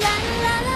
啦啦啦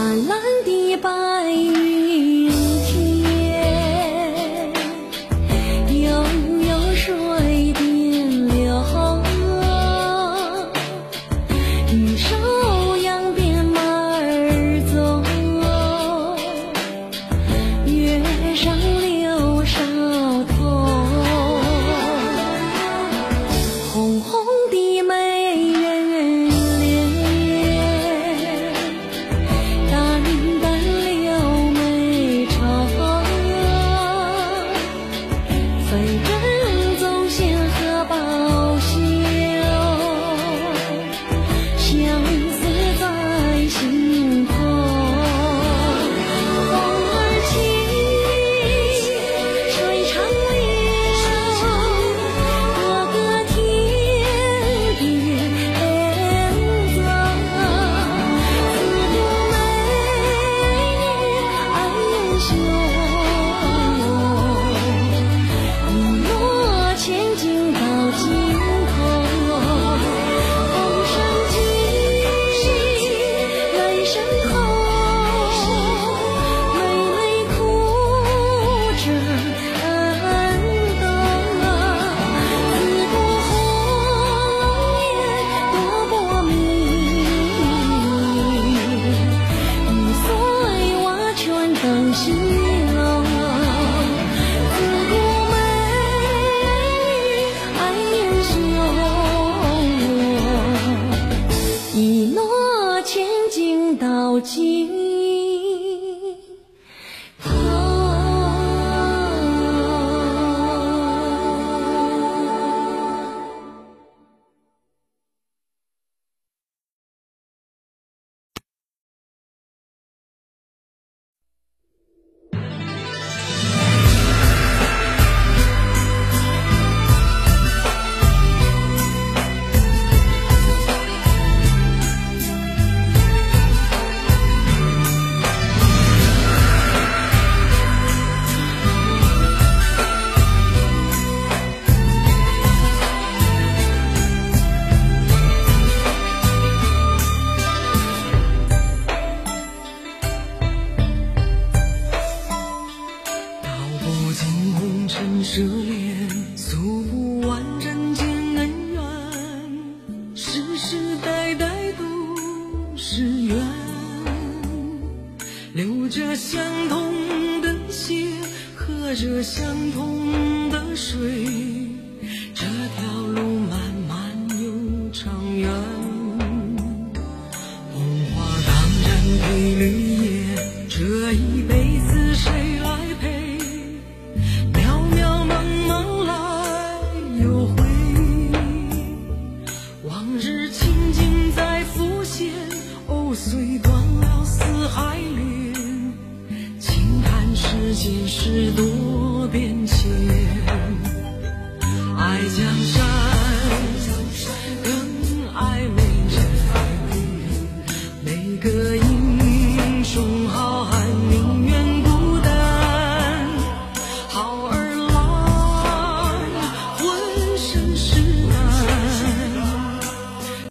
蓝蓝的白云天，悠悠水边流，举手扬鞭马儿走，月上。会给可是流着相同的血喝着相同的水。